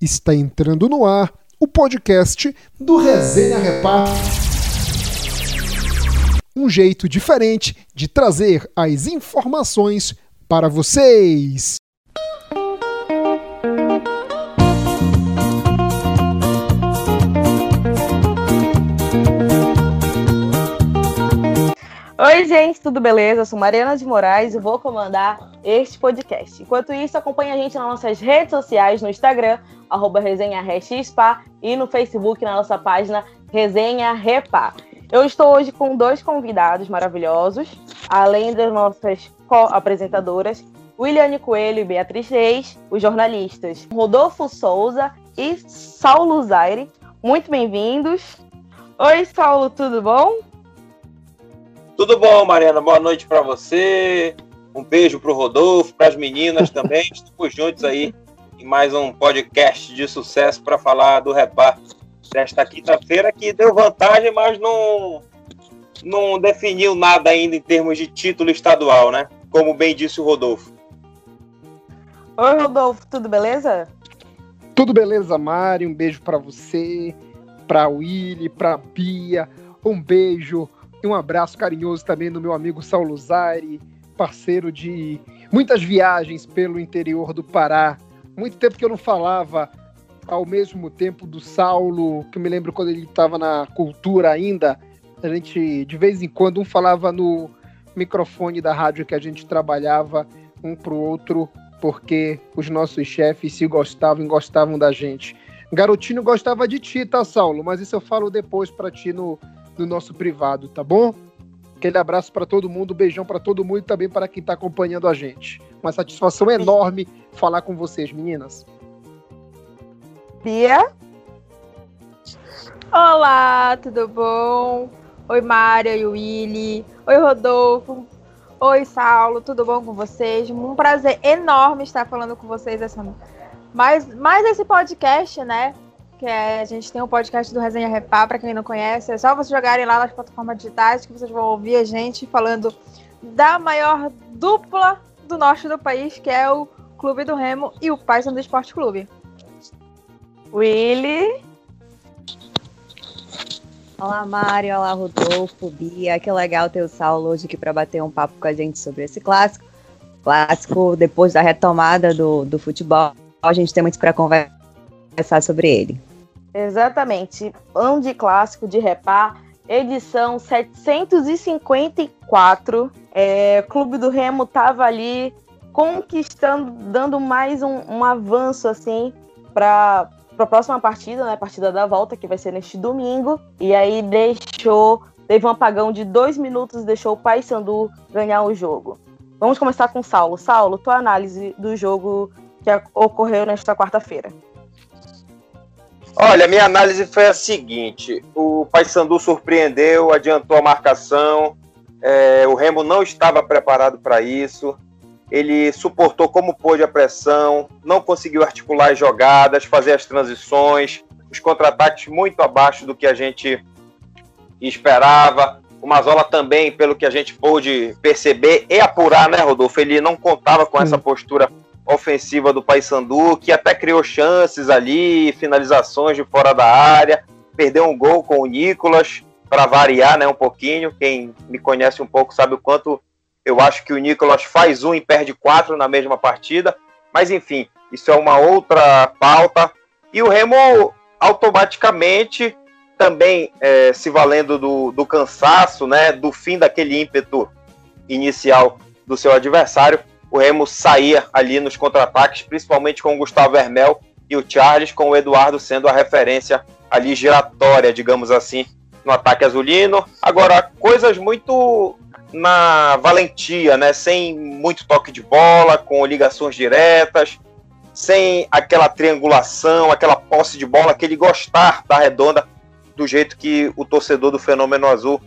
Está entrando no ar o podcast do Resenha Repar. Um jeito diferente de trazer as informações para vocês. Oi, gente, tudo beleza? Eu sou Mariana de Moraes e vou comandar este podcast. Enquanto isso, acompanhe a gente nas nossas redes sociais, no Instagram, arroba resenha e no Facebook, na nossa página Resenha Repá. Eu estou hoje com dois convidados maravilhosos, além das nossas co-apresentadoras, Williane Coelho e Beatriz Reis, os jornalistas Rodolfo Souza e Saulo Zaire. Muito bem-vindos. Oi, Saulo, tudo bom? Tudo bom, Mariana? Boa noite para você. Um beijo para o Rodolfo, para as meninas também. Estamos juntos aí em mais um podcast de sucesso para falar do repar desta quinta-feira que deu vantagem, mas não, não definiu nada ainda em termos de título estadual, né? Como bem disse o Rodolfo. Oi, Rodolfo, tudo beleza? Tudo beleza, Mari. Um beijo para você, para Willy, para Bia. Um beijo e um abraço carinhoso também no meu amigo Saulo Zari, parceiro de muitas viagens pelo interior do Pará. Muito tempo que eu não falava ao mesmo tempo do Saulo, que eu me lembro quando ele estava na cultura ainda. A gente, de vez em quando, um falava no microfone da rádio que a gente trabalhava, um para o outro, porque os nossos chefes se gostavam e gostavam da gente. Garotinho gostava de ti, tá, Saulo? Mas isso eu falo depois para ti no, no nosso privado, tá bom? Aquele abraço para todo mundo, beijão para todo mundo e também para quem está acompanhando a gente. Uma satisfação enorme falar com vocês, meninas. Bia? Olá, tudo bom? Oi, Mária e Willy. Oi, Rodolfo. Oi, Saulo, tudo bom com vocês? Um prazer enorme estar falando com vocês essa mais, mais esse podcast, né? Que é, a gente tem um podcast do Resenha Repá, para quem não conhece, é só vocês jogarem lá nas plataformas digitais que vocês vão ouvir a gente falando da maior dupla do norte do país, que é o Clube do Remo e o Paysandu Esporte Clube. Willy. Olá, Mário. Olá, Rodolfo, Bia. Que legal ter o Saulo hoje aqui para bater um papo com a gente sobre esse clássico. Clássico, depois da retomada do, do futebol, a gente tem muito para conversar sobre ele. Exatamente. Ano de clássico de Repá, edição 754. É, Clube do Remo tava ali conquistando, dando mais um, um avanço assim para a próxima partida, né? Partida da volta, que vai ser neste domingo. E aí deixou. Teve um apagão de dois minutos, deixou o Paysandu ganhar o jogo. Vamos começar com o Saulo. Saulo, tua análise do jogo que ocorreu nesta quarta-feira. Olha, minha análise foi a seguinte: o Paysandu surpreendeu, adiantou a marcação, é, o Remo não estava preparado para isso. Ele suportou como pôde a pressão, não conseguiu articular as jogadas, fazer as transições, os contra-ataques muito abaixo do que a gente esperava. O Mazola também, pelo que a gente pôde perceber e apurar, né, Rodolfo? Ele não contava com essa postura ofensiva do Paysandu, que até criou chances ali, finalizações de fora da área, perdeu um gol com o Nicolas, para variar né, um pouquinho. Quem me conhece um pouco sabe o quanto eu acho que o Nicolas faz um e perde quatro na mesma partida. Mas enfim, isso é uma outra pauta. E o Remo automaticamente também é, se valendo do, do cansaço, né, do fim daquele ímpeto inicial do seu adversário, o Remo saía ali nos contra-ataques, principalmente com o Gustavo Hermel e o Charles, com o Eduardo sendo a referência ali giratória, digamos assim, no ataque azulino. Agora, coisas muito na valentia, né? Sem muito toque de bola, com ligações diretas, sem aquela triangulação, aquela posse de bola, aquele gostar da redonda do jeito que o torcedor do Fenômeno Azul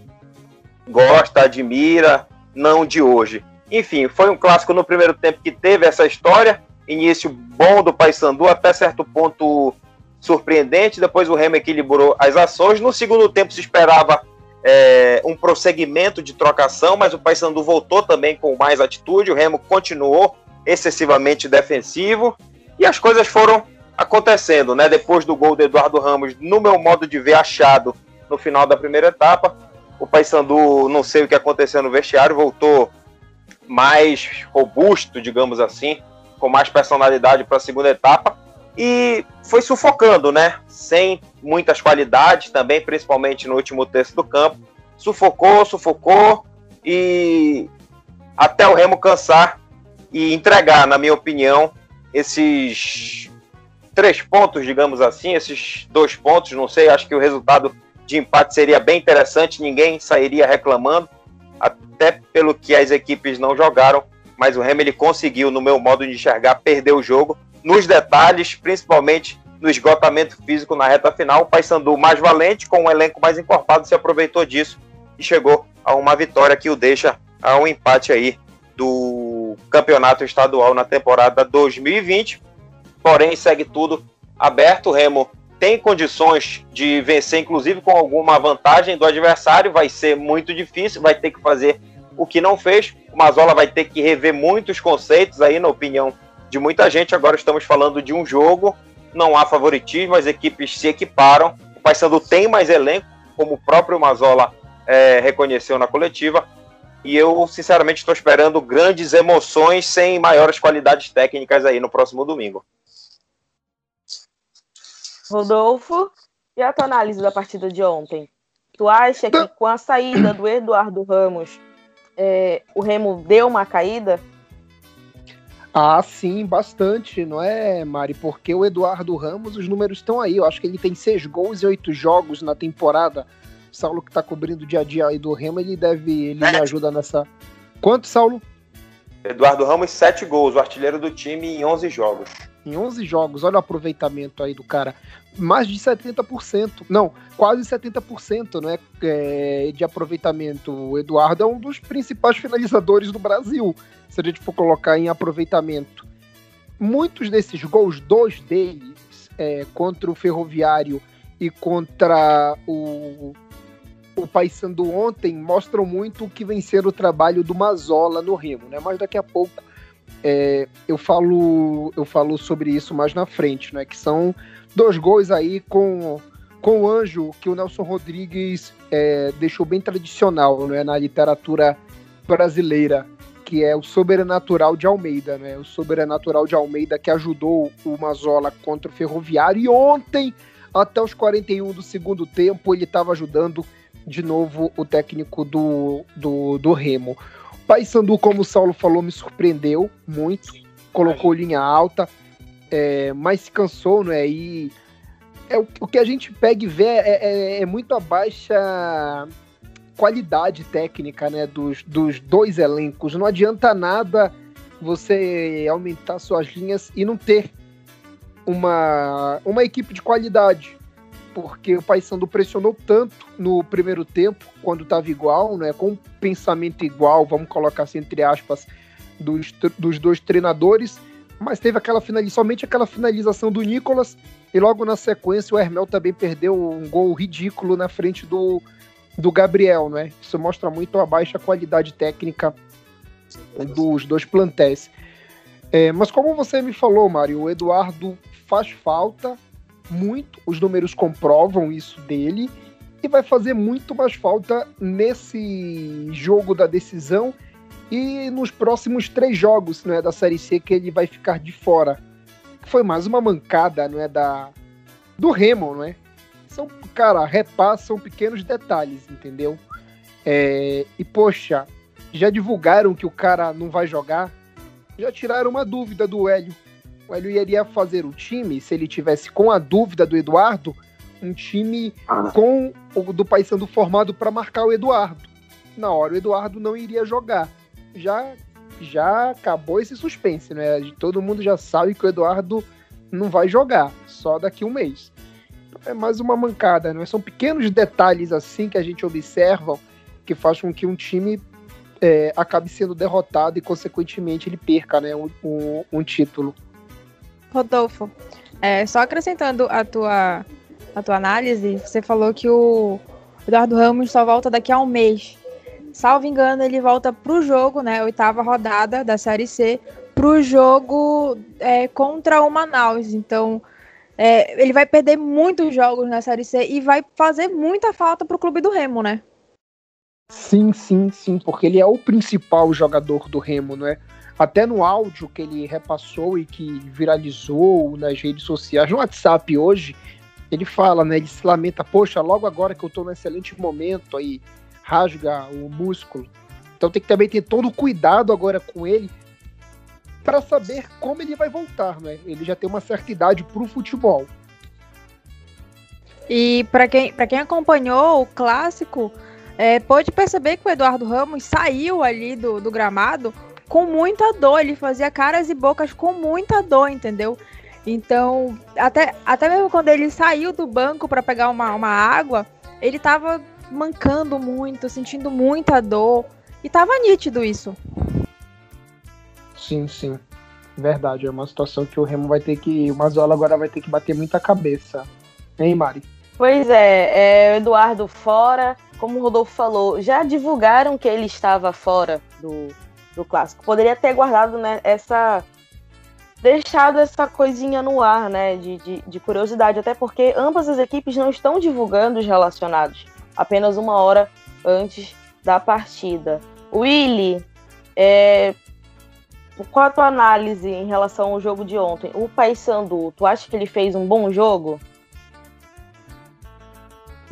gosta, admira, não de hoje. Enfim, foi um clássico no primeiro tempo que teve essa história. Início bom do Paysandu, até certo ponto surpreendente. Depois o Remo equilibrou as ações. No segundo tempo se esperava é, um prosseguimento de trocação, mas o Paysandu voltou também com mais atitude. O Remo continuou excessivamente defensivo e as coisas foram acontecendo, né? Depois do gol do Eduardo Ramos, no meu modo de ver, achado no final da primeira etapa. O Paysandu, não sei o que aconteceu no vestiário, voltou mais robusto, digamos assim, com mais personalidade para a segunda etapa. E foi sufocando, né? Sem muitas qualidades também, principalmente no último terço do campo. Sufocou, sufocou. E até o Remo cansar e entregar, na minha opinião, esses três pontos, digamos assim, esses dois pontos, não sei, acho que o resultado de empate seria bem interessante, ninguém sairia reclamando, até pelo que as equipes não jogaram, mas o Remo ele conseguiu, no meu modo de enxergar, perder o jogo nos detalhes, principalmente no esgotamento físico na reta final. O Paysandu mais valente, com um elenco mais encorpado, se aproveitou disso e chegou a uma vitória que o deixa a um empate aí do campeonato estadual na temporada 2020. Porém, segue tudo aberto. O Remo tem condições de vencer, inclusive com alguma vantagem do adversário. Vai ser muito difícil, vai ter que fazer o que não fez. O Mazola vai ter que rever muitos conceitos aí, na opinião de muita gente. Agora estamos falando de um jogo, não há favoritismo, as equipes se equiparam. O Paysandu tem mais elenco, como o próprio Mazola é, reconheceu na coletiva. E eu, sinceramente, estou esperando grandes emoções sem maiores qualidades técnicas aí no próximo domingo. Rodolfo, e a tua análise da partida de ontem? Tu acha que com a saída do Eduardo Ramos, é, o Remo deu uma caída? Ah, sim, bastante, não é, Mari? Porque o Eduardo Ramos, os números estão aí. Eu acho que ele tem seis gols e oito jogos na temporada. Saulo que tá cobrindo o dia a dia aí do Remo, ele deve. Ele me ajuda nessa. Quanto, Saulo? Eduardo Ramos, sete gols, o artilheiro do time em 11 jogos. Em 11 jogos, olha o aproveitamento aí do cara. Mais de 70%. Não, quase 70% né, é, de aproveitamento. O Eduardo é um dos principais finalizadores do Brasil, se a gente for colocar em aproveitamento. Muitos desses gols, dois deles, é, contra o Ferroviário e contra o, o Paysandu ontem mostram muito o que sendo o trabalho do Mazola no Remo, né? Mas daqui a pouco é, eu falo eu falo sobre isso mais na frente, né? Que são dois gols aí com com o anjo que o Nelson Rodrigues é, deixou bem tradicional, né? Na literatura brasileira, que é o Sobrenatural de Almeida, né? O Sobrenatural de Almeida que ajudou o Mazola contra o Ferroviário e ontem até os 41 do segundo tempo ele estava ajudando de novo o técnico do, do, do Remo. Paysandu, como o Saulo falou, me surpreendeu muito, colocou linha alta, é, mas se cansou, né? E é, o, o que a gente pega e vê é, é, é muito a baixa qualidade técnica né, dos, dos dois elencos. Não adianta nada você aumentar suas linhas e não ter uma, uma equipe de qualidade porque o Paysandu pressionou tanto no primeiro tempo, quando estava igual, né, com pensamento igual, vamos colocar assim entre aspas, dos, dos dois treinadores, mas teve aquela somente aquela finalização do Nicolas, e logo na sequência o Hermel também perdeu um gol ridículo na frente do, do Gabriel, né? Isso mostra muito a baixa qualidade técnica dos dois plantéis. É, mas como você me falou, Mário, o Eduardo faz falta, muito, os números comprovam isso dele, e vai fazer muito mais falta nesse jogo da decisão e nos próximos três jogos né, da Série C que ele vai ficar de fora. Foi mais uma mancada não é, da, do Remo, não é? São, cara, repassam pequenos detalhes, entendeu? É, e, poxa, já divulgaram que o cara não vai jogar, já tiraram uma dúvida do Hélio o Hélio iria fazer o time, se ele tivesse com a dúvida do Eduardo, um time ah. com o do Paysandu formado para marcar o Eduardo. Na hora o Eduardo não iria jogar. Já já acabou esse suspense, né? Todo mundo já sabe que o Eduardo não vai jogar, só daqui um mês. É mais uma mancada, né? São pequenos detalhes assim que a gente observa que faz com que um time é, acabe sendo derrotado e, consequentemente, ele perca né, um, um, um título. Rodolfo, é, só acrescentando a tua, a tua análise, você falou que o Eduardo Ramos só volta daqui a um mês. Salvo engano, ele volta para o jogo, né? Oitava rodada da Série C, para o jogo é, contra o Manaus. Então, é, ele vai perder muitos jogos na Série C e vai fazer muita falta pro clube do Remo, né? Sim, sim, sim, porque ele é o principal jogador do Remo, não é? Até no áudio que ele repassou e que viralizou nas redes sociais, no WhatsApp hoje, ele fala, né? Ele se lamenta, poxa, logo agora que eu tô num excelente momento aí, rasga o músculo. Então tem que também ter todo o cuidado agora com ele para saber como ele vai voltar, né? Ele já tem uma certa idade pro futebol. E para quem, quem acompanhou o clássico, é, pode perceber que o Eduardo Ramos saiu ali do, do gramado com muita dor. Ele fazia caras e bocas com muita dor, entendeu? Então, até, até mesmo quando ele saiu do banco para pegar uma, uma água, ele tava mancando muito, sentindo muita dor. E tava nítido isso. Sim, sim. Verdade, é uma situação que o Remo vai ter que. O Mazola agora vai ter que bater muita cabeça. Hein, Mari? Pois é, é Eduardo fora, como o Rodolfo falou, já divulgaram que ele estava fora do, do clássico. Poderia ter guardado né, essa. deixado essa coisinha no ar, né? De, de, de curiosidade, até porque ambas as equipes não estão divulgando os relacionados apenas uma hora antes da partida. Willy, é, qual a tua análise em relação ao jogo de ontem? O Paysandu, tu acha que ele fez um bom jogo?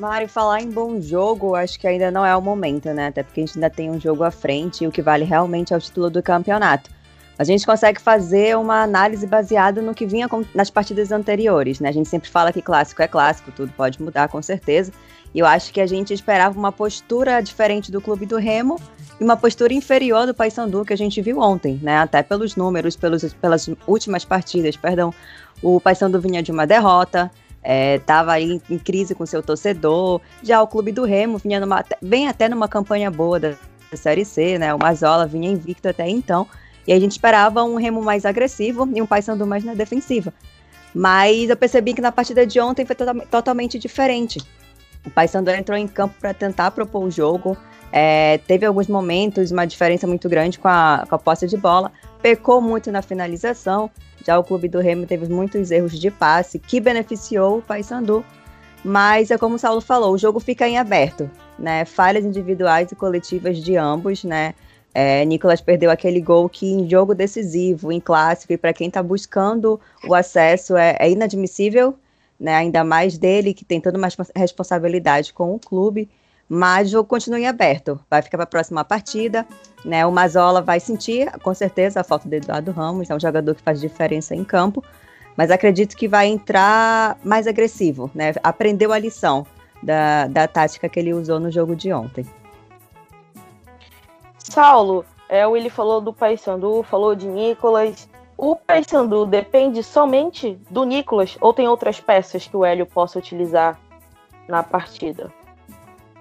Mário, falar em bom jogo, acho que ainda não é o momento, né? Até porque a gente ainda tem um jogo à frente e o que vale realmente é o título do campeonato. A gente consegue fazer uma análise baseada no que vinha nas partidas anteriores, né? A gente sempre fala que clássico é clássico, tudo pode mudar com certeza. E eu acho que a gente esperava uma postura diferente do clube do Remo e uma postura inferior do Paysandu que a gente viu ontem, né? Até pelos números, pelos, pelas últimas partidas, perdão. O Paysandu vinha de uma derrota, estava é, em, em, crise com seu torcedor. Já o clube do Remo vinha numa, vem até numa campanha boa da Série C, né? O Mazola vinha invicto até então. E a gente esperava um Remo mais agressivo e um Paysandu mais na defensiva. Mas eu percebi que na partida de ontem foi to totalmente diferente. O Paysandu entrou em campo para tentar propor o jogo, é, teve alguns momentos, uma diferença muito grande com a, com a posse de bola, pecou muito na finalização. Já o clube do Remo teve muitos erros de passe, que beneficiou o Paysandu. Mas é como o Saulo falou, o jogo fica em aberto, né? Falhas individuais e coletivas de ambos, né? É, Nicolas perdeu aquele gol que em jogo decisivo, em clássico, e para quem está buscando o acesso é, é inadmissível, né? Ainda mais dele, que tem toda uma responsabilidade com o clube mas o jogo continua em aberto. Vai ficar para a próxima partida. Né? O Mazola vai sentir, com certeza, a falta do Eduardo Ramos, é um jogador que faz diferença em campo, mas acredito que vai entrar mais agressivo, né? Aprendeu a lição da, da tática que ele usou no jogo de ontem. Saulo, é, o Willi falou do Paysandu, falou de Nicolas. O Paysandu depende somente do Nicolas ou tem outras peças que o Hélio possa utilizar na partida?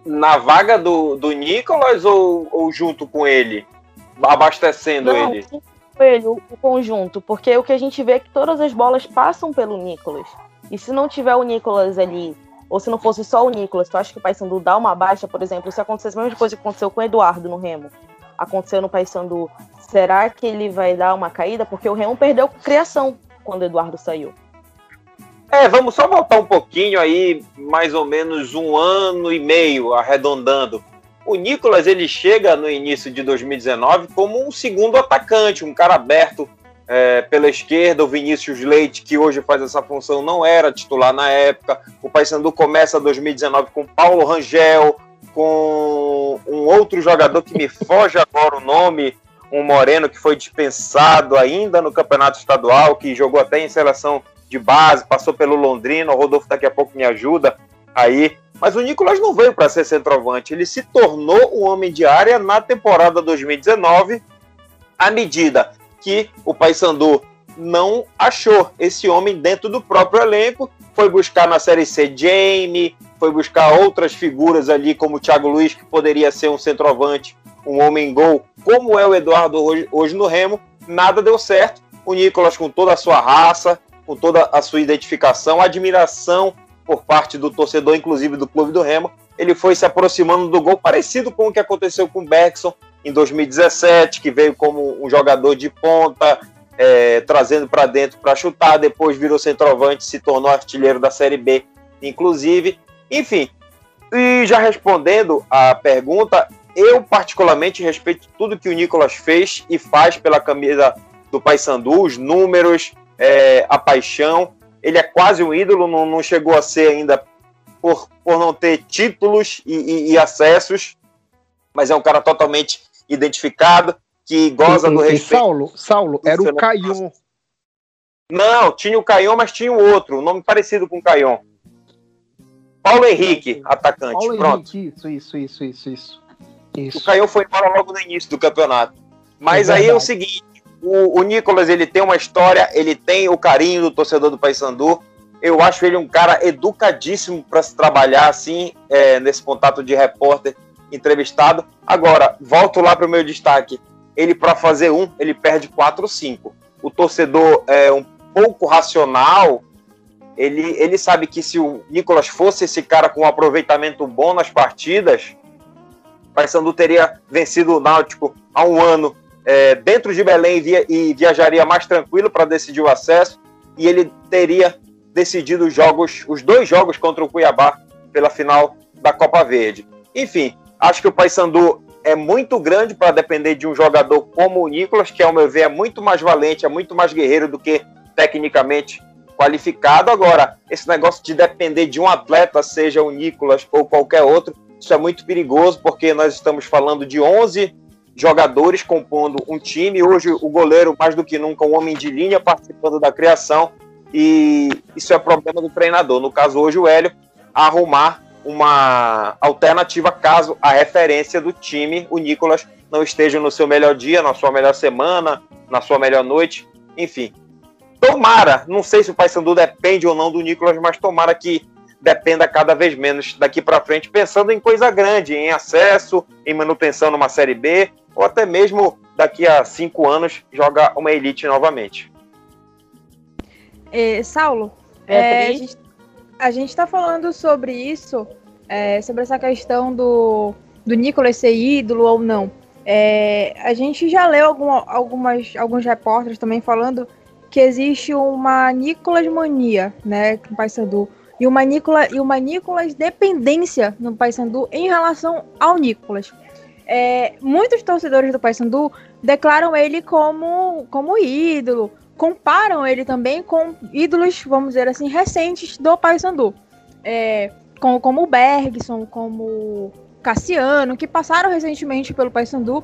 Na vaga do, do Nicolas ou, ou junto com ele? Abastecendo Não, ele? ele, o, conjunto, porque o que a gente vê é que todas as bolas passam pelo Nicolas. E se não tiver o Nicolas ali, ou se não fosse só o Nicolas, tu acha que o Paysandu dá uma baixa, por exemplo, se acontecesse a mesma coisa que aconteceu com o Eduardo no Remo, aconteceu no Paysandu, será que ele vai dar uma caída? Porque o Remo perdeu criação quando o Eduardo saiu. É, vamos só voltar um pouquinho aí, mais ou menos um ano e meio, arredondando. O Nicolas ele chega no início de 2019 como um segundo atacante, um cara aberto é, pela esquerda. O Vinícius Leite, que hoje faz essa função, não era titular na época. O Paysandu começa 2019 com Paulo Rangel, com um outro jogador que me foge agora o nome, um moreno que foi dispensado ainda no campeonato estadual, que jogou até em seleção de base, passou pelo Londrina, o Rodolfo daqui a pouco me ajuda aí. Mas o Nicolas não veio para ser centroavante, ele se tornou um homem de área na temporada 2019, à medida que o Paysandu não achou esse homem dentro do próprio elenco, foi buscar na Série C Jamie, foi buscar outras figuras ali, como o Thiago Luiz, que poderia ser um centroavante, um homem gol, como é o Eduardo hoje, hoje no Remo, nada deu certo. O Nicolas, com toda a sua raça, com toda a sua identificação, admiração por parte do torcedor, inclusive do Clube do Remo. Ele foi se aproximando do gol, parecido com o que aconteceu com o Bergson em 2017, que veio como um jogador de ponta, é, trazendo para dentro para chutar, depois virou centroavante, se tornou artilheiro da Série B, inclusive. Enfim, e já respondendo a pergunta, eu particularmente respeito tudo que o Nicolas fez e faz pela camisa do Paysandu, os números, é, a paixão. Ele é quase um ídolo, não, não chegou a ser ainda por, por não ter títulos e, e, e acessos, mas é um cara totalmente identificado, que goza e, do respeito. Saulo, Saulo, era o Caion. Não, tinha o Caion, mas tinha o outro, um nome parecido com o Caion. Paulo Henrique, atacante. Paulo Pronto. Henrique, isso, isso, isso, isso, isso. O Caion foi embora logo no início do campeonato. Mas é aí é o seguinte, o, o Nicolas ele tem uma história, ele tem o carinho do torcedor do Paysandu. Eu acho ele um cara educadíssimo para se trabalhar assim é, nesse contato de repórter entrevistado. Agora, volto lá para o meu destaque. Ele, para fazer um, ele perde 4 ou 5. O torcedor é um pouco racional. Ele, ele sabe que se o Nicolas fosse esse cara com um aproveitamento bom nas partidas, Paysandu teria vencido o Náutico há um ano é, dentro de Belém via, e viajaria mais tranquilo para decidir o acesso. E ele teria decidido os jogos, os dois jogos contra o Cuiabá pela final da Copa Verde. Enfim, Acho que o Paysandu é muito grande para depender de um jogador como o Nicolas, que, ao meu ver, é muito mais valente, é muito mais guerreiro do que tecnicamente qualificado. Agora, esse negócio de depender de um atleta, seja o Nicolas ou qualquer outro, isso é muito perigoso, porque nós estamos falando de 11 jogadores compondo um time. Hoje, o goleiro, mais do que nunca, um homem de linha participando da criação. E isso é problema do treinador. No caso, hoje, o Hélio arrumar uma alternativa caso a referência do time, o Nicolas, não esteja no seu melhor dia, na sua melhor semana, na sua melhor noite, enfim. Tomara, não sei se o Paysandu depende ou não do Nicolas, mas tomara que dependa cada vez menos daqui para frente, pensando em coisa grande, em acesso, em manutenção numa Série B, ou até mesmo daqui a cinco anos joga uma elite novamente. É, Saulo, é, a gente a gente está falando sobre isso, é, sobre essa questão do, do Nicolas ser ídolo ou não. É, a gente já leu algum, algumas, alguns repórteres também falando que existe uma Nicolas mania, né, no Paysandu, e uma Nicolas e uma Nicolas dependência no Paysandu em relação ao Nicolas. É, muitos torcedores do Paysandu declaram ele como como ídolo, comparam ele também com ídolos, vamos dizer assim, recentes do Paysandu. É, como, como o Bergson, como Cassiano, que passaram recentemente pelo Paysandu,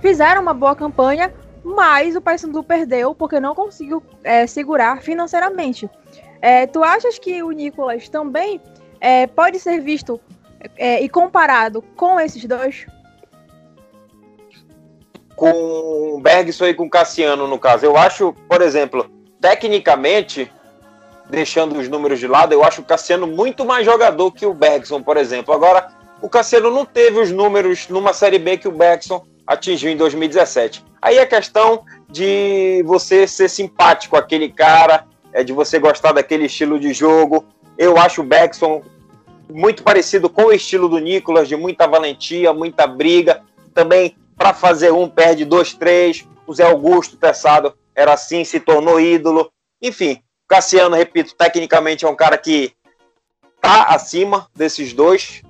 fizeram uma boa campanha, mas o Paysandu perdeu porque não conseguiu é, segurar financeiramente. É, tu achas que o Nicolas também é, pode ser visto é, e comparado com esses dois? Com Bergson e com Cassiano, no caso. Eu acho, por exemplo, tecnicamente, deixando os números de lado, eu acho o Cassiano muito mais jogador que o Bergson, por exemplo. Agora, o Cassiano não teve os números numa Série B que o Bergson atingiu em 2017. Aí a questão de você ser simpático aquele cara, é de você gostar daquele estilo de jogo. Eu acho o Bergson muito parecido com o estilo do Nicolas, de muita valentia, muita briga. Também para fazer um, perde dois, três. O Zé Augusto Tessado era assim, se tornou ídolo. Enfim, Cassiano, repito, tecnicamente é um cara que tá acima desses dois.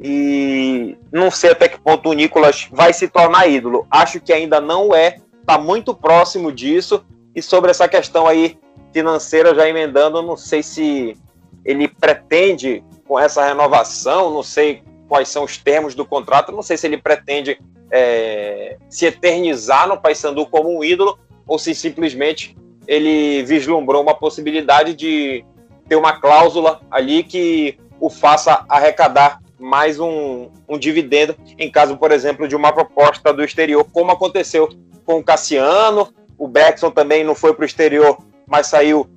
E não sei até que ponto o Nicolas vai se tornar ídolo. Acho que ainda não é, tá muito próximo disso. E sobre essa questão aí financeira, já emendando, não sei se ele pretende com essa renovação, não sei quais são os termos do contrato, não sei se ele pretende é, se eternizar no Paysandu como um ídolo ou se simplesmente ele vislumbrou uma possibilidade de ter uma cláusula ali que o faça arrecadar mais um, um dividendo em caso, por exemplo, de uma proposta do exterior, como aconteceu com o Cassiano. O Beckson também não foi para o exterior, mas saiu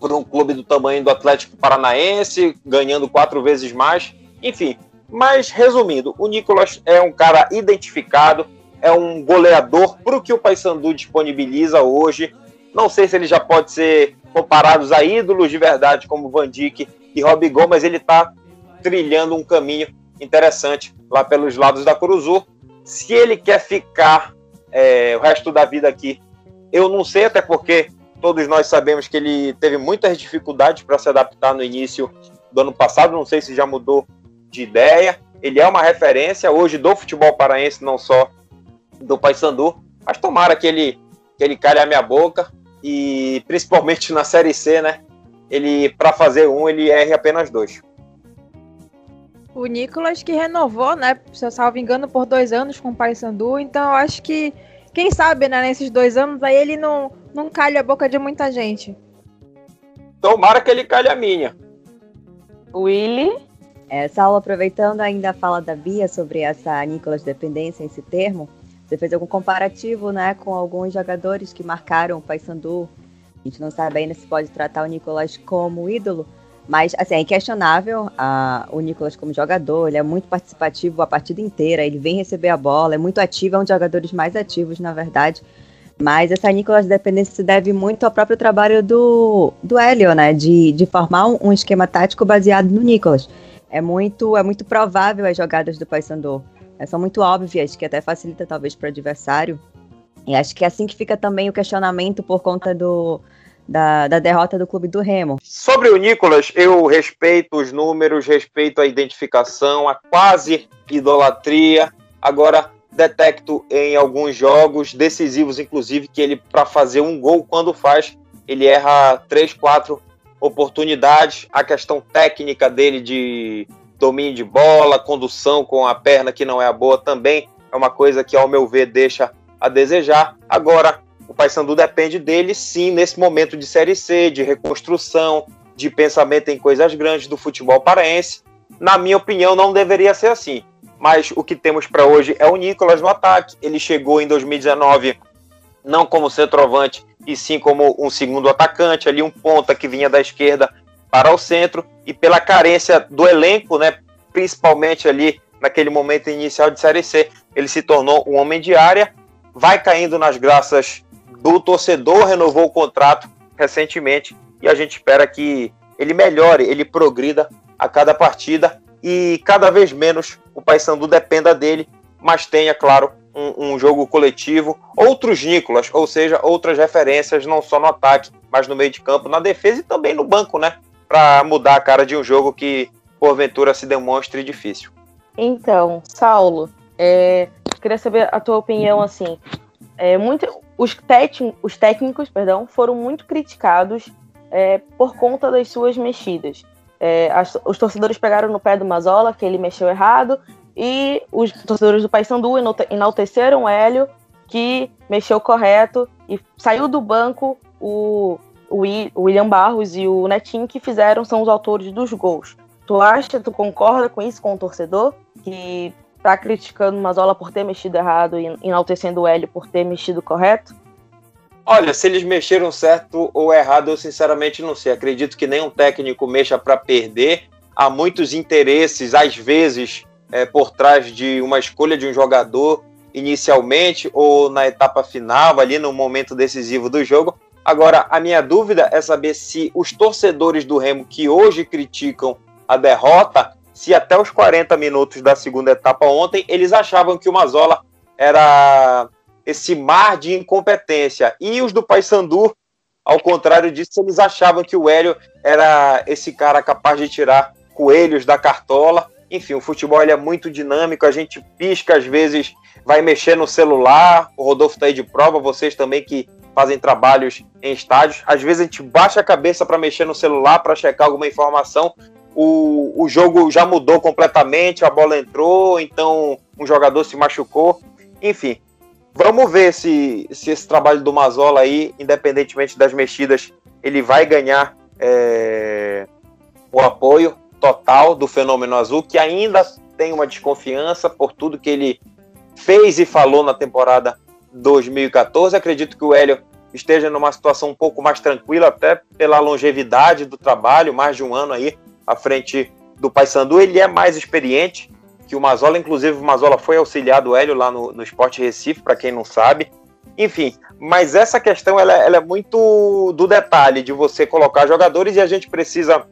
por um clube do tamanho do Atlético Paranaense, ganhando quatro vezes mais. Enfim, mas, resumindo, o Nicolas é um cara identificado, é um goleador para o que o Paysandu disponibiliza hoje. Não sei se ele já pode ser comparado a ídolos de verdade, como Van Dijk e Robigol, mas ele está trilhando um caminho interessante lá pelos lados da Cruzur. Se ele quer ficar é, o resto da vida aqui Eu não sei, até porque todos nós sabemos que ele teve muitas dificuldades para se adaptar no início do ano passado. Não sei se já mudou de ideia. Ele é uma referência hoje do futebol paraense, não só do Paysandu. Mas tomara que ele, que ele calhe a minha boca. E principalmente na Série C, né? Ele, para fazer um, ele erre apenas dois. O Nicolas que renovou, né? Se eu salvo engano, por dois anos com o Paysandu. Então eu acho que, quem sabe, né, nesses dois anos aí ele não, não calha a boca de muita gente. Tomara que ele calhe a minha. Willy? É, Saulo, aproveitando ainda a fala da Bia sobre essa Nicolas dependência, esse termo, você fez algum comparativo né, com alguns jogadores que marcaram o Paysandu? A gente não sabe ainda se pode tratar o Nicolas como ídolo, mas, assim, é inquestionável o Nicolas como jogador, ele é muito participativo a partida inteira, ele vem receber a bola, é muito ativo, é um dos jogadores mais ativos, na verdade. Mas essa Nicolas dependência se deve muito ao próprio trabalho do, do Hélio, né? De, de formar um esquema tático baseado no Nicolas. É muito, é muito provável as jogadas do Paysandu. É, são muito óbvias, que até facilita talvez para o adversário. E acho que é assim que fica também o questionamento por conta do, da, da derrota do clube do Remo. Sobre o Nicolas, eu respeito os números, respeito a identificação, a quase idolatria. Agora, detecto em alguns jogos decisivos, inclusive, que ele, para fazer um gol, quando faz, ele erra três, quatro oportunidades. A questão técnica dele de domínio de bola, condução com a perna que não é a boa também é uma coisa que, ao meu ver, deixa a desejar. Agora, o Paysandu depende dele, sim, nesse momento de Série C, de reconstrução, de pensamento em coisas grandes do futebol paraense. Na minha opinião, não deveria ser assim. Mas o que temos para hoje é o Nicolas no ataque. Ele chegou em 2019 não como centroavante, e sim como um segundo atacante, ali um ponta que vinha da esquerda para o centro, e pela carência do elenco, né, principalmente ali naquele momento inicial de Série C, ele se tornou um homem de área, vai caindo nas graças do torcedor, renovou o contrato recentemente. E a gente espera que ele melhore, ele progrida a cada partida. E cada vez menos o Paysandu dependa dele, mas tenha, claro, um, um, jogo coletivo, outros Nicolas, ou seja, outras referências, não só no ataque, mas no meio de campo, na defesa e também no banco, né? Para mudar a cara de um jogo que, porventura, se demonstre difícil. Então, Saulo, é, queria saber a tua opinião, assim, é, muito, os, os técnicos perdão, foram muito criticados é, por conta das suas mexidas. É, as, os torcedores pegaram no pé do Mazola, que ele mexeu errado, e os torcedores do Paysandu enalteceram o Hélio, que mexeu correto, e saiu do banco o, o, William Barros e o Netinho, que fizeram, são os autores dos gols. Tu acha, tu concorda com isso com o torcedor? Que tá criticando o Mazola por ter mexido errado e enaltecendo o Hélio por ter mexido correto? Olha, se eles mexeram certo ou errado, eu sinceramente não sei. Acredito que nenhum técnico mexa para perder. Há muitos interesses, às vezes, é, por trás de uma escolha de um jogador inicialmente ou na etapa final, ali no momento decisivo do jogo. Agora, a minha dúvida é saber se os torcedores do Remo que hoje criticam a derrota se até os 40 minutos da segunda etapa ontem eles achavam que o Mazola era esse mar de incompetência. E os do Paysandu, ao contrário disso, eles achavam que o Hélio era esse cara capaz de tirar coelhos da cartola. Enfim, o futebol é muito dinâmico, a gente pisca às vezes, vai mexer no celular. O Rodolfo está aí de prova, vocês também que fazem trabalhos em estádios. Às vezes a gente baixa a cabeça para mexer no celular, para checar alguma informação o, o jogo já mudou completamente, a bola entrou, então um jogador se machucou. Enfim, vamos ver se, se esse trabalho do Mazola aí, independentemente das mexidas, ele vai ganhar é, o apoio total do Fenômeno Azul, que ainda tem uma desconfiança por tudo que ele fez e falou na temporada 2014. Acredito que o Hélio esteja numa situação um pouco mais tranquila, até pela longevidade do trabalho, mais de um ano aí à frente do Paysandu. Ele é mais experiente que o Mazola, inclusive o Mazola foi auxiliar do Hélio lá no, no Esporte Recife, para quem não sabe. Enfim, mas essa questão ela, ela é muito do detalhe de você colocar jogadores e a gente precisa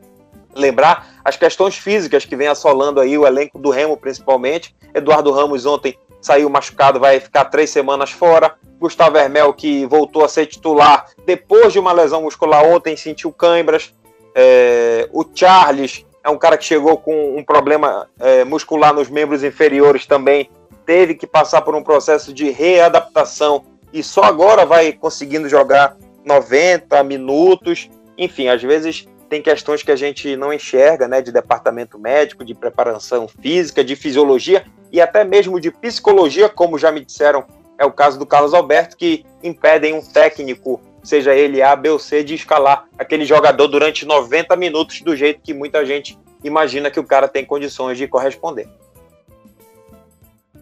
lembrar as questões físicas que vem assolando aí o elenco do Remo, principalmente. Eduardo Ramos ontem saiu machucado, vai ficar três semanas fora. Gustavo Hermel, que voltou a ser titular depois de uma lesão muscular ontem, sentiu câimbras. É, o Charles é um cara que chegou com um problema é, muscular nos membros inferiores também, teve que passar por um processo de readaptação e só agora vai conseguindo jogar 90 minutos. Enfim, às vezes tem questões que a gente não enxerga, né, de departamento médico, de preparação física, de fisiologia e até mesmo de psicologia, como já me disseram, é o caso do Carlos Alberto, que impedem um técnico, seja ele A, B ou C, de escalar aquele jogador durante 90 minutos do jeito que muita gente imagina que o cara tem condições de corresponder.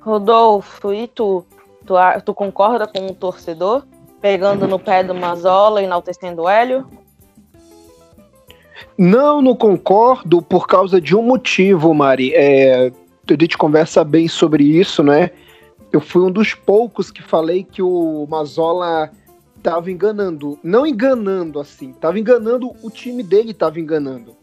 Rodolfo, e tu? Tu, tu concorda com o torcedor? Pegando no pé do Mazola e enaltecendo o Hélio? Não, não concordo por causa de um motivo, Mari. É, a gente conversa bem sobre isso, né? Eu fui um dos poucos que falei que o Mazola estava enganando. Não enganando assim, estava enganando, o time dele estava enganando.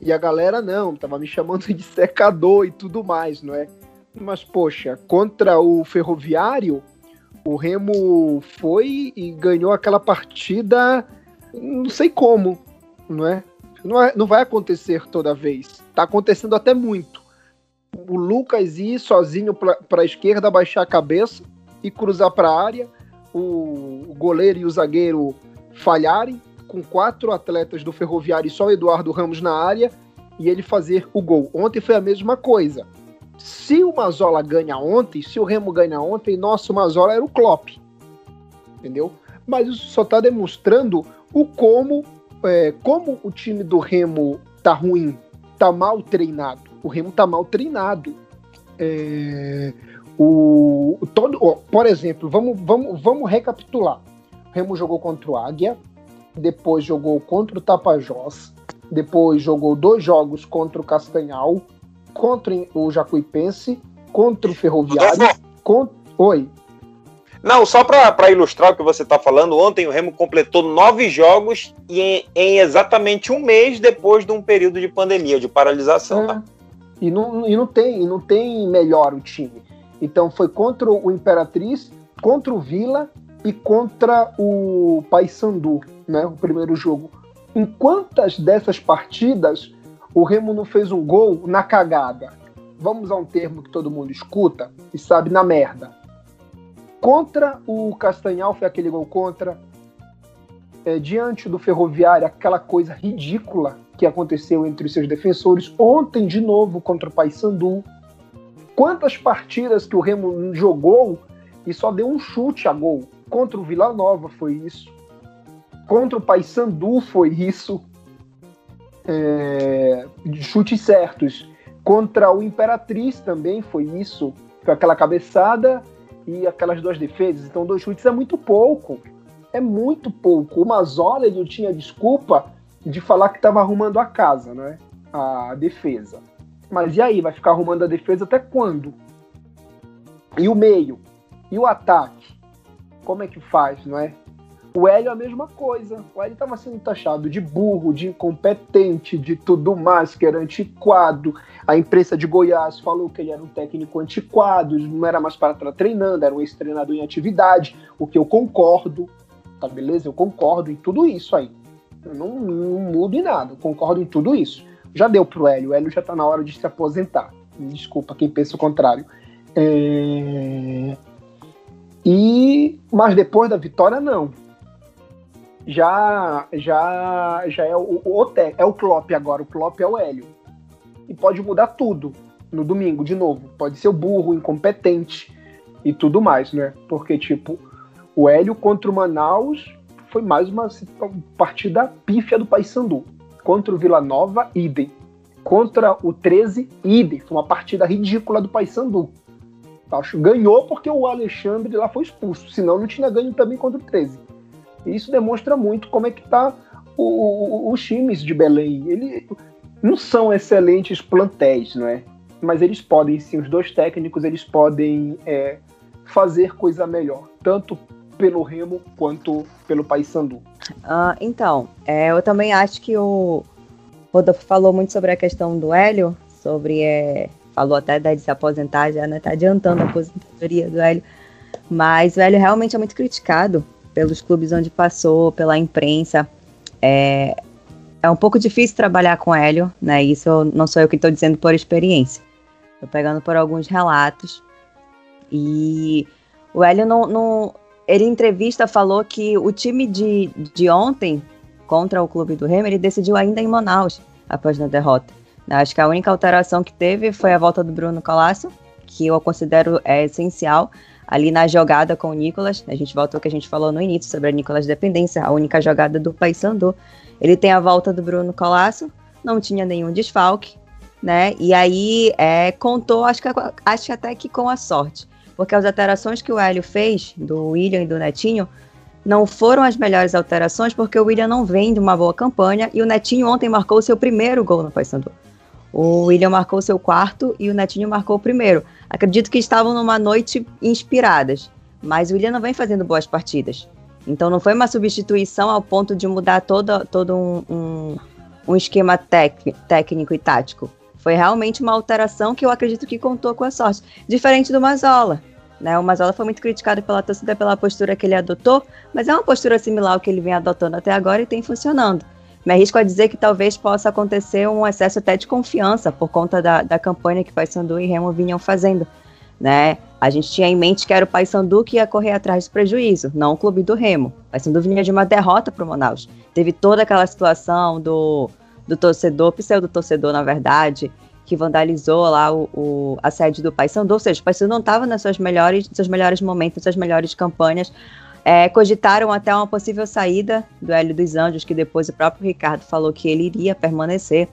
E a galera não, tava me chamando de secador e tudo mais, não é? Mas, poxa, contra o Ferroviário, o Remo foi e ganhou aquela partida, não sei como, não é? Não, é, não vai acontecer toda vez. Tá acontecendo até muito. O Lucas ir sozinho para a esquerda, baixar a cabeça e cruzar para a área. O, o goleiro e o zagueiro falharem, com quatro atletas do Ferroviário e só o Eduardo Ramos na área e ele fazer o gol. Ontem foi a mesma coisa. Se o Mazola ganha ontem, se o Remo ganha ontem, nosso Mazola era o Klopp. Entendeu? Mas isso só está demonstrando o como é, como o time do Remo tá ruim, tá mal treinado. O Remo tá mal treinado. É, o, todo, ó, por exemplo, vamos, vamos, vamos recapitular. O Remo jogou contra o Águia, depois jogou contra o Tapajós, depois jogou dois jogos contra o Castanhal, contra o Jacuipense, contra o Ferroviário. Contra... Oi. Não, só para ilustrar o que você está falando, ontem o Remo completou nove jogos em, em, exatamente um mês depois de um período de pandemia, de paralisação. É. Tá? E, não, e não tem, não tem melhor o time. Então foi contra o Imperatriz, contra o Vila e contra o Paysandu, né? O primeiro jogo. Em quantas dessas partidas o Remo não fez um gol na cagada? Vamos a um termo que todo mundo escuta e sabe na merda. Contra o Castanhal foi aquele gol contra. É, diante do Ferroviário, aquela coisa ridícula que aconteceu entre os seus defensores. Ontem, de novo, contra o Paysandu. Quantas partidas que o Remo jogou e só deu um chute a gol? Contra o Vila Nova foi isso. Contra o Paysandu foi isso. É, chutes certos. Contra o Imperatriz também foi isso. Foi aquela cabeçada e aquelas duas defesas. Então, dois chutes é muito pouco. É muito pouco. O Mazola ele tinha desculpa de falar que estava arrumando a casa, né? A defesa. Mas e aí? Vai ficar arrumando a defesa até quando? E o meio? E o ataque? Como é que faz, não é? O Hélio é a mesma coisa. O Hélio estava sendo taxado de burro, de incompetente, de tudo mais, que era antiquado. A imprensa de Goiás falou que ele era um técnico antiquado, não era mais para estar treinando, era um ex-treinador em atividade, o que eu concordo, tá beleza? Eu concordo em tudo isso aí. Eu não, não mudo em nada, eu concordo em tudo isso. Já deu pro Hélio, o Hélio já está na hora de se aposentar. Desculpa quem pensa o contrário. É... E mas depois da vitória não já já já é o, o, é o Klopp agora, o Klopp é o Hélio. E pode mudar tudo no domingo de novo. Pode ser o burro, incompetente e tudo mais, né? Porque tipo, o Hélio contra o Manaus foi mais uma partida pífia do Paysandu. Contra o Vila Nova, idem. Contra o 13, idem. Foi uma partida ridícula do Paysandu. Acho ganhou porque o Alexandre lá foi expulso, senão não tinha ganho também contra o 13. E isso demonstra muito como é que tá o, os times de Belém. Eles não são excelentes plantéis, não é? Mas eles podem, sim, os dois técnicos, eles podem é, fazer coisa melhor, tanto pelo Remo quanto pelo Paysandu. Uh, então, é, eu também acho que o Rodolfo falou muito sobre a questão do Hélio, sobre é, falou até de se aposentar, já né, tá adiantando a aposentadoria do Hélio. Mas o Hélio realmente é muito criticado pelos clubes onde passou, pela imprensa. É, é um pouco difícil trabalhar com Hélio, né? Isso não sou eu que estou dizendo por experiência. Estou pegando por alguns relatos. E o Hélio não, não, Ele em entrevista falou que o time de, de ontem contra o clube do Remo, ele decidiu ainda em Manaus, após a derrota. Acho que a única alteração que teve foi a volta do Bruno Colasso, que eu considero é, essencial ali na jogada com o Nicolas. A gente volta ao que a gente falou no início sobre a Nicolas dependência, a única jogada do Paysandu. Ele tem a volta do Bruno Colasso, não tinha nenhum desfalque, né? E aí é, contou, acho que, acho até que com a sorte, porque as alterações que o Hélio fez, do William e do Netinho, não foram as melhores alterações, porque o William não vem de uma boa campanha e o Netinho ontem marcou o seu primeiro gol no Paysandu. O William marcou seu quarto e o Netinho marcou o primeiro. Acredito que estavam numa noite inspiradas, mas o William não vem fazendo boas partidas. Então não foi uma substituição ao ponto de mudar todo, todo um, um, um esquema tec, técnico e tático. Foi realmente uma alteração que eu acredito que contou com a sorte. Diferente do Mazola. Né? O Mazola foi muito criticado pela torcida pela postura que ele adotou, mas é uma postura similar ao que ele vem adotando até agora e tem funcionando. Me arrisco a dizer que talvez possa acontecer um excesso até de confiança por conta da, da campanha que Paysandu e Remo vinham fazendo. Né? A gente tinha em mente que era o Paysandu que ia correr atrás do prejuízo, não o clube do Remo. O Paysandu vinha de uma derrota para o Manaus. Teve toda aquela situação do, do torcedor, pseudo-torcedor, na verdade, que vandalizou lá o, o, a sede do Paysandu. Ou seja, o Paysandu não estava nos seus melhores, seus melhores momentos, suas melhores campanhas. É, cogitaram até uma possível saída do Hélio dos Anjos, que depois o próprio Ricardo falou que ele iria permanecer.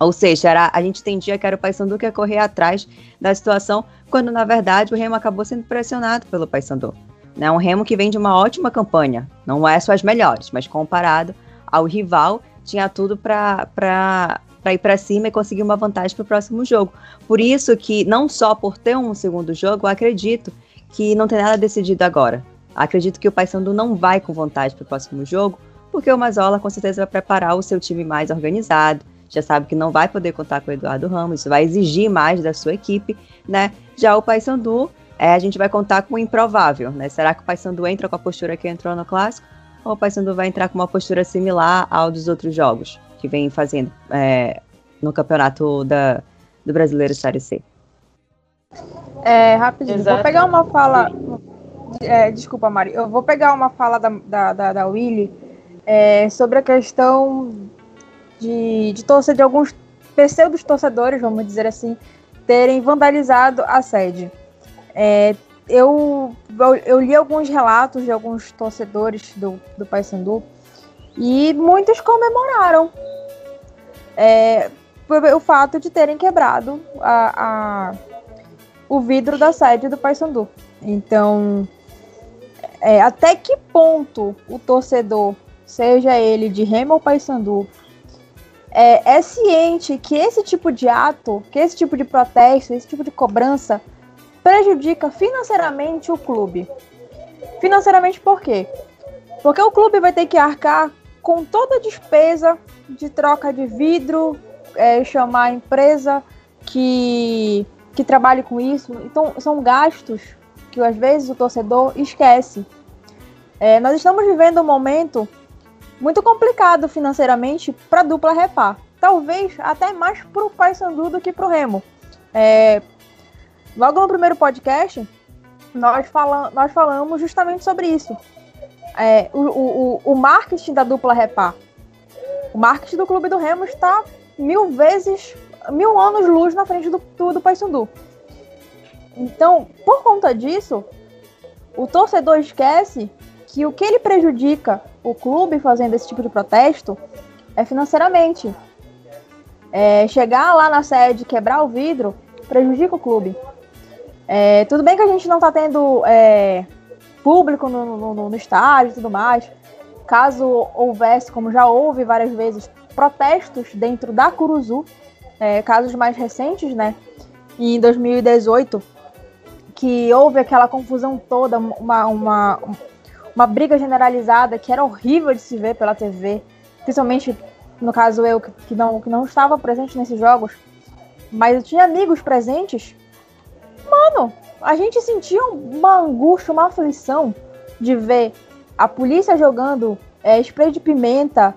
Ou seja, era, a gente entendia que era o Paysandu que ia correr atrás da situação, quando na verdade o Remo acabou sendo pressionado pelo Paysandu. Né? Um Remo que vem de uma ótima campanha, não é só as melhores, mas comparado ao rival, tinha tudo para ir para cima e conseguir uma vantagem para o próximo jogo. Por isso que, não só por ter um segundo jogo, eu acredito que não tem nada decidido agora. Acredito que o Paysandu não vai com vontade para o próximo jogo, porque o Mazola com certeza vai preparar o seu time mais organizado, já sabe que não vai poder contar com o Eduardo Ramos, isso vai exigir mais da sua equipe, né? Já o Paysandu, é, a gente vai contar com o improvável, né? Será que o Paysandu entra com a postura que entrou no clássico? Ou o Paysandu vai entrar com uma postura similar ao dos outros jogos que vem fazendo é, no campeonato da, do Brasileiro Série C? É, rapidinho, Exato. vou pegar uma fala é, desculpa, Mari. Eu vou pegar uma fala da, da, da, da Willy é, sobre a questão de, de torcer de alguns pseudos torcedores, vamos dizer assim, terem vandalizado a sede. É, eu, eu, li alguns relatos de alguns torcedores do, do Paysandu e muitos comemoraram é, o fato de terem quebrado a, a, o vidro da sede do Paysandu. Então, é, até que ponto o torcedor, seja ele de Remo ou Paysandu, é, é ciente que esse tipo de ato, que esse tipo de protesto, esse tipo de cobrança prejudica financeiramente o clube. Financeiramente por quê? Porque o clube vai ter que arcar com toda a despesa de troca de vidro, é, chamar a empresa que, que trabalhe com isso. Então, são gastos que às vezes o torcedor esquece. É, nós estamos vivendo um momento muito complicado financeiramente para a dupla Repar. Talvez até mais para o Paysandu do que para o Remo. É, logo no primeiro podcast, nós, fala, nós falamos justamente sobre isso. É, o, o, o marketing da dupla Repar. O marketing do Clube do Remo está mil vezes, mil anos luz na frente do, do, do Paysandu. Então, por conta disso, o torcedor esquece que o que ele prejudica o clube fazendo esse tipo de protesto é financeiramente. É, chegar lá na sede, quebrar o vidro, prejudica o clube. É, tudo bem que a gente não está tendo é, público no, no, no estádio e tudo mais. Caso houvesse, como já houve várias vezes, protestos dentro da Curuzu, é, casos mais recentes, né? em 2018, que houve aquela confusão toda, uma, uma, uma briga generalizada que era horrível de se ver pela TV, principalmente no caso eu, que não, que não estava presente nesses jogos, mas eu tinha amigos presentes. Mano, a gente sentia uma angústia, uma aflição de ver a polícia jogando é, spray de pimenta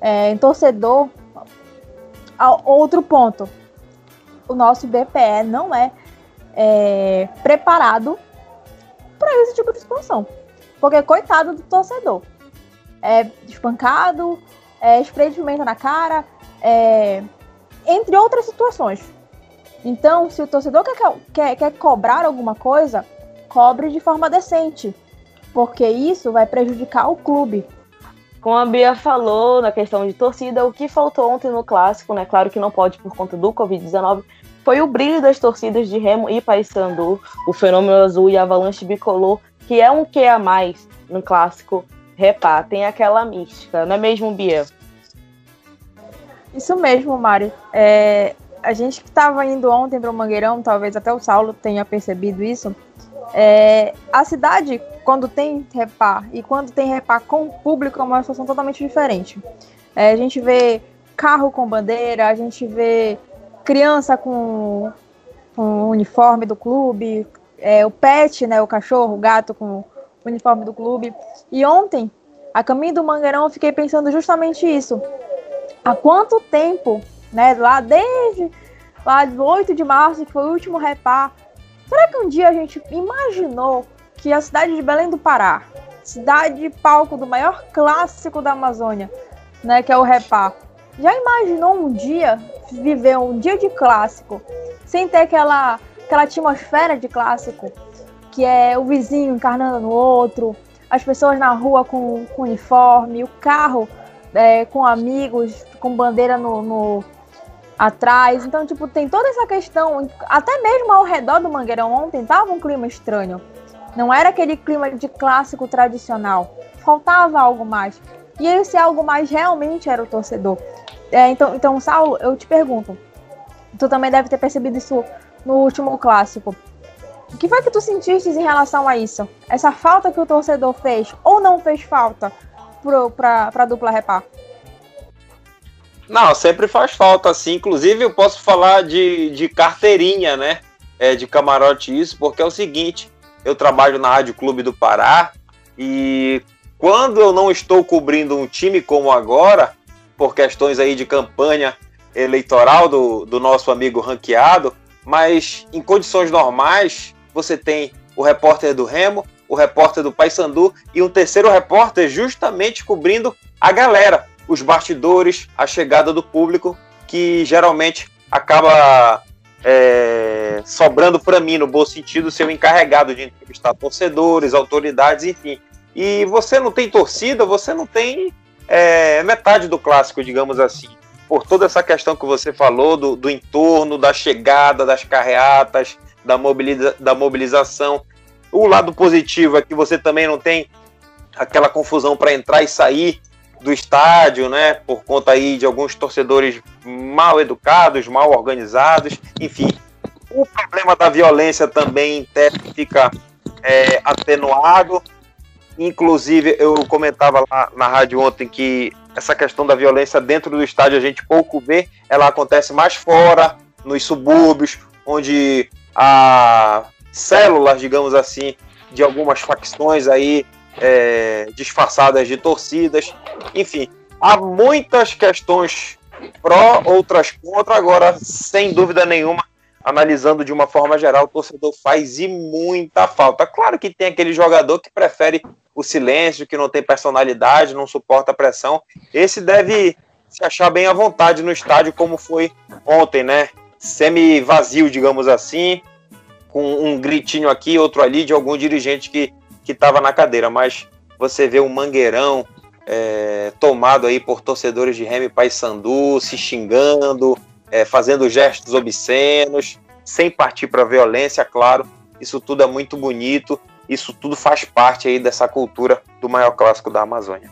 é, em torcedor. Outro ponto, o nosso BPE não é, é preparado para esse tipo de situação. Porque coitado do torcedor. É espancado, é spray de pimenta na cara, é, entre outras situações. Então, se o torcedor quer, quer, quer cobrar alguma coisa, cobre de forma decente, porque isso vai prejudicar o clube. Como a Bia falou na questão de torcida, o que faltou ontem no clássico, né? Claro que não pode por conta do Covid-19, foi o brilho das torcidas de Remo e Paysandu, o Fenômeno Azul e Avalanche Bicolor, que é um que a mais no clássico Repá, tem aquela mística, não é mesmo, Bia? Isso mesmo, Mari. É, a gente que estava indo ontem para o Mangueirão, talvez até o Saulo tenha percebido isso. É, a cidade, quando tem repá e quando tem repá com público, é uma situação totalmente diferente. É, a gente vê carro com bandeira, a gente vê criança com, com o uniforme do clube, é, o pet, né, o cachorro, o gato com o uniforme do clube. E ontem, a caminho do Mangueirão, eu fiquei pensando justamente isso. Há quanto tempo, né, lá desde lá 8 de março, que foi o último repá, será que um dia a gente imaginou que a cidade de Belém do Pará, cidade palco do maior clássico da Amazônia, né, que é o repá, já imaginou um dia viver um dia de clássico sem ter aquela, aquela atmosfera de clássico, que é o vizinho encarnando no outro, as pessoas na rua com, com uniforme, o carro é, com amigos, com bandeira no, no, atrás. Então, tipo, tem toda essa questão, até mesmo ao redor do Mangueirão ontem tava um clima estranho. Não era aquele clima de clássico tradicional. Faltava algo mais. E esse algo mais realmente era o torcedor. É, então, então, Saulo, eu te pergunto. Tu também deve ter percebido isso no último clássico. O que foi que tu sentiste em relação a isso? Essa falta que o torcedor fez ou não fez falta para a dupla repar? Não, sempre faz falta, assim. Inclusive, eu posso falar de, de carteirinha, né? É, de camarote isso, porque é o seguinte: eu trabalho na Rádio Clube do Pará e quando eu não estou cobrindo um time como agora, por questões aí de campanha eleitoral do, do nosso amigo ranqueado, mas em condições normais, você tem o repórter do Remo, o repórter do Paysandu e um terceiro repórter justamente cobrindo a galera, os bastidores, a chegada do público, que geralmente acaba é, sobrando para mim, no bom sentido, ser o encarregado de entrevistar torcedores, autoridades, enfim. E você não tem torcida, você não tem é, metade do clássico, digamos assim. Por toda essa questão que você falou do, do entorno, da chegada, das carreatas, da, mobiliza, da mobilização. O lado positivo é que você também não tem aquela confusão para entrar e sair do estádio, né? Por conta aí de alguns torcedores mal educados, mal organizados, enfim. O problema da violência também fica é, atenuado. Inclusive, eu comentava lá na rádio ontem que essa questão da violência dentro do estádio a gente pouco vê, ela acontece mais fora, nos subúrbios, onde há células, digamos assim, de algumas facções aí é, disfarçadas de torcidas. Enfim, há muitas questões pró, outras contra. Agora, sem dúvida nenhuma, analisando de uma forma geral, o torcedor faz e muita falta. Claro que tem aquele jogador que prefere o silêncio, que não tem personalidade, não suporta a pressão. Esse deve se achar bem à vontade no estádio, como foi ontem, né? Semi-vazio, digamos assim, com um gritinho aqui, outro ali, de algum dirigente que estava na cadeira, mas você vê um mangueirão é, tomado aí por torcedores de Remy Paysandu, se xingando, é, fazendo gestos obscenos, sem partir para violência, claro. Isso tudo é muito bonito, isso tudo faz parte aí dessa cultura do maior clássico da Amazônia.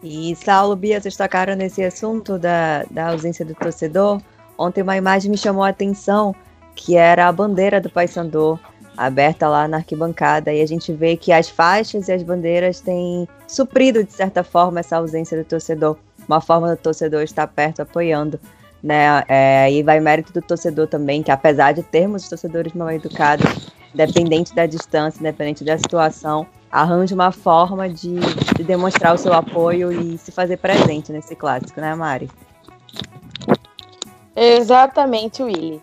E Saulo, Bia, vocês tocaram nesse assunto da, da ausência do torcedor. Ontem uma imagem me chamou a atenção, que era a bandeira do Paysandu aberta lá na arquibancada e a gente vê que as faixas e as bandeiras têm suprido de certa forma essa ausência do torcedor, uma forma do torcedor estar perto apoiando. Né? É, e vai mérito do torcedor também, que apesar de termos torcedores mal educados, independente da distância, independente da situação, arranje uma forma de, de demonstrar o seu apoio e se fazer presente nesse clássico, né, Mari? Exatamente, Willy.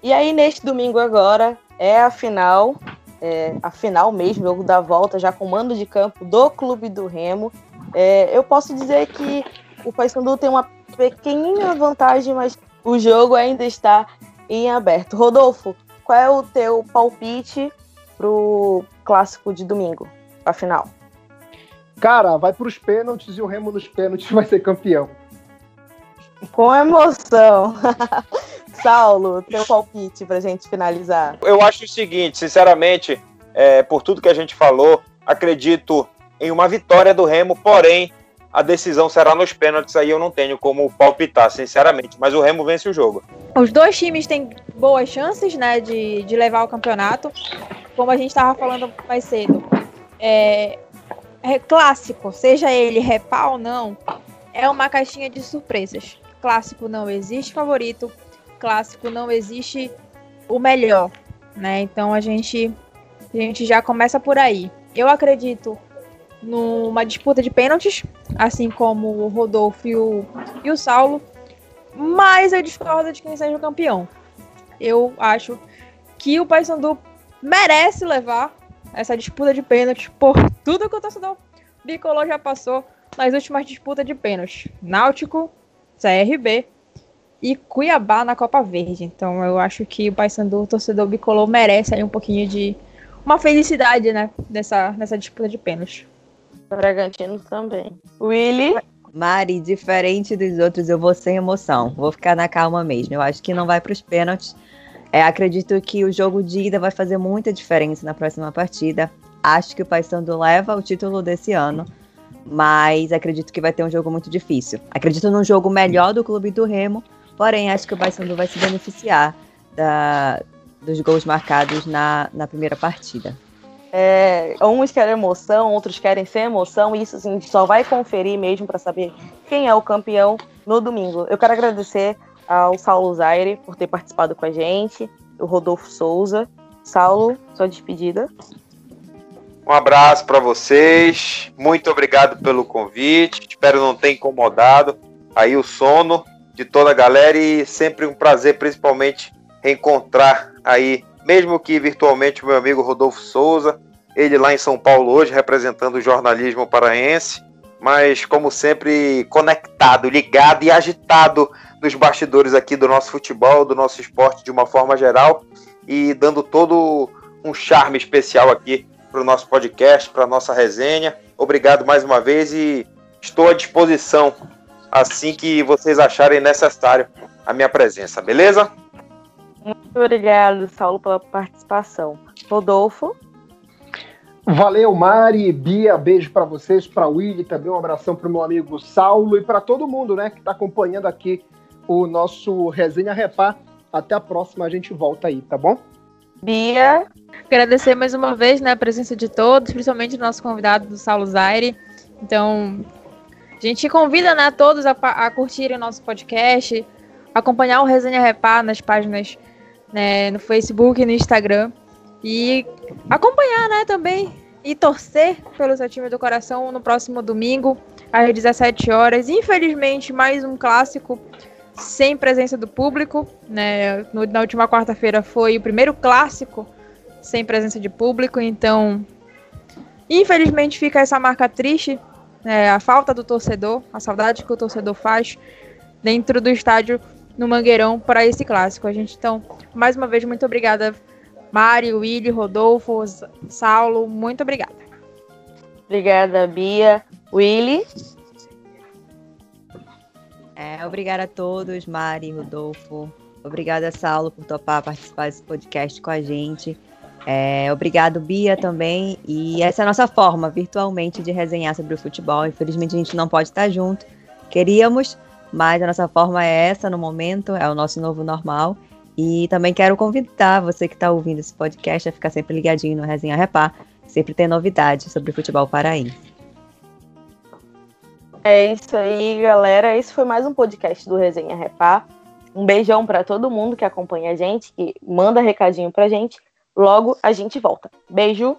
E aí, neste domingo agora, é a final, é, a final mesmo, jogo da volta, já com mando de campo do Clube do Remo. É, eu posso dizer que o Paysandu tem uma pequenina vantagem, mas o jogo ainda está em aberto. Rodolfo, qual é o teu palpite pro clássico de domingo, a final? Cara, vai para os pênaltis e o Remo nos pênaltis vai ser campeão. Com emoção. Saulo, teu palpite pra gente finalizar. Eu acho o seguinte, sinceramente, é, por tudo que a gente falou, acredito em uma vitória do Remo, porém a decisão será nos pênaltis, aí eu não tenho como palpitar, sinceramente, mas o Remo vence o jogo. Os dois times têm boas chances, né, de, de levar o campeonato, como a gente estava falando mais cedo. É, é clássico, seja ele repá ou não, é uma caixinha de surpresas. Clássico não existe favorito, clássico não existe o melhor, né? Então a gente a gente já começa por aí. Eu acredito numa disputa de pênaltis, assim como o Rodolfo e o, e o Saulo, mas eu discordo de quem seja o campeão. Eu acho que o Paysandu merece levar essa disputa de pênaltis por tudo que o torcedor bicolor já passou nas últimas disputas de pênaltis. Náutico, CRB e Cuiabá na Copa Verde. Então eu acho que o Paysandu, o torcedor bicolor, merece aí um pouquinho de uma felicidade, né, nessa, nessa disputa de pênaltis. Bragantino também. Willy? Mari, diferente dos outros, eu vou sem emoção. Vou ficar na calma mesmo. Eu acho que não vai para os pênaltis. É, acredito que o jogo de ida vai fazer muita diferença na próxima partida. Acho que o Paysandu leva o título desse ano, mas acredito que vai ter um jogo muito difícil. Acredito num jogo melhor do Clube do Remo, porém acho que o Paysandu vai se beneficiar da, dos gols marcados na, na primeira partida. É, uns querem emoção, outros querem sem emoção, e isso assim, só vai conferir mesmo para saber quem é o campeão no domingo. Eu quero agradecer ao Saulo Zaire por ter participado com a gente, o Rodolfo Souza. Saulo, sua despedida. Um abraço para vocês, muito obrigado pelo convite, espero não ter incomodado aí o sono de toda a galera e sempre um prazer, principalmente, reencontrar aí mesmo que virtualmente meu amigo Rodolfo Souza, ele lá em São Paulo hoje representando o jornalismo paraense, mas como sempre conectado, ligado e agitado nos bastidores aqui do nosso futebol, do nosso esporte de uma forma geral e dando todo um charme especial aqui para o nosso podcast, para a nossa resenha. Obrigado mais uma vez e estou à disposição assim que vocês acharem necessário a minha presença, beleza? Muito obrigado, Saulo, pela participação. Rodolfo? Valeu, Mari, Bia, beijo para vocês, para Willy também, um abração para o meu amigo Saulo e para todo mundo, né, que está acompanhando aqui o nosso Resenha Repá. Até a próxima, a gente volta aí, tá bom? Bia. Agradecer mais uma vez né, a presença de todos, principalmente do nosso convidado, do Saulo Zaire. Então, a gente convida né, todos a, a curtirem o nosso podcast, acompanhar o Resenha Repá nas páginas né, no Facebook e no Instagram. E acompanhar, né, também. E torcer pelo seu time do coração no próximo domingo, às 17 horas. Infelizmente, mais um clássico sem presença do público. Né? No, na última quarta-feira foi o primeiro clássico sem presença de público, então infelizmente fica essa marca triste, né? a falta do torcedor, a saudade que o torcedor faz dentro do estádio no Mangueirão para esse clássico. A gente, então, mais uma vez, muito obrigada, Mari, Willy, Rodolfo, Saulo, muito obrigada. Obrigada, Bia. Willy? É, obrigada a todos, Mari, Rodolfo. Obrigada, Saulo, por topar participar desse podcast com a gente. É, obrigado, Bia, também. E essa é a nossa forma, virtualmente, de resenhar sobre o futebol. Infelizmente, a gente não pode estar junto. Queríamos, mas a nossa forma é essa no momento, é o nosso novo normal. E também quero convidar você que está ouvindo esse podcast a ficar sempre ligadinho no Resenha Repá, sempre tem novidades sobre futebol paraense. É isso aí, galera. Esse foi mais um podcast do Resenha Repá. Um beijão para todo mundo que acompanha a gente, que manda recadinho pra gente. Logo a gente volta. Beijo!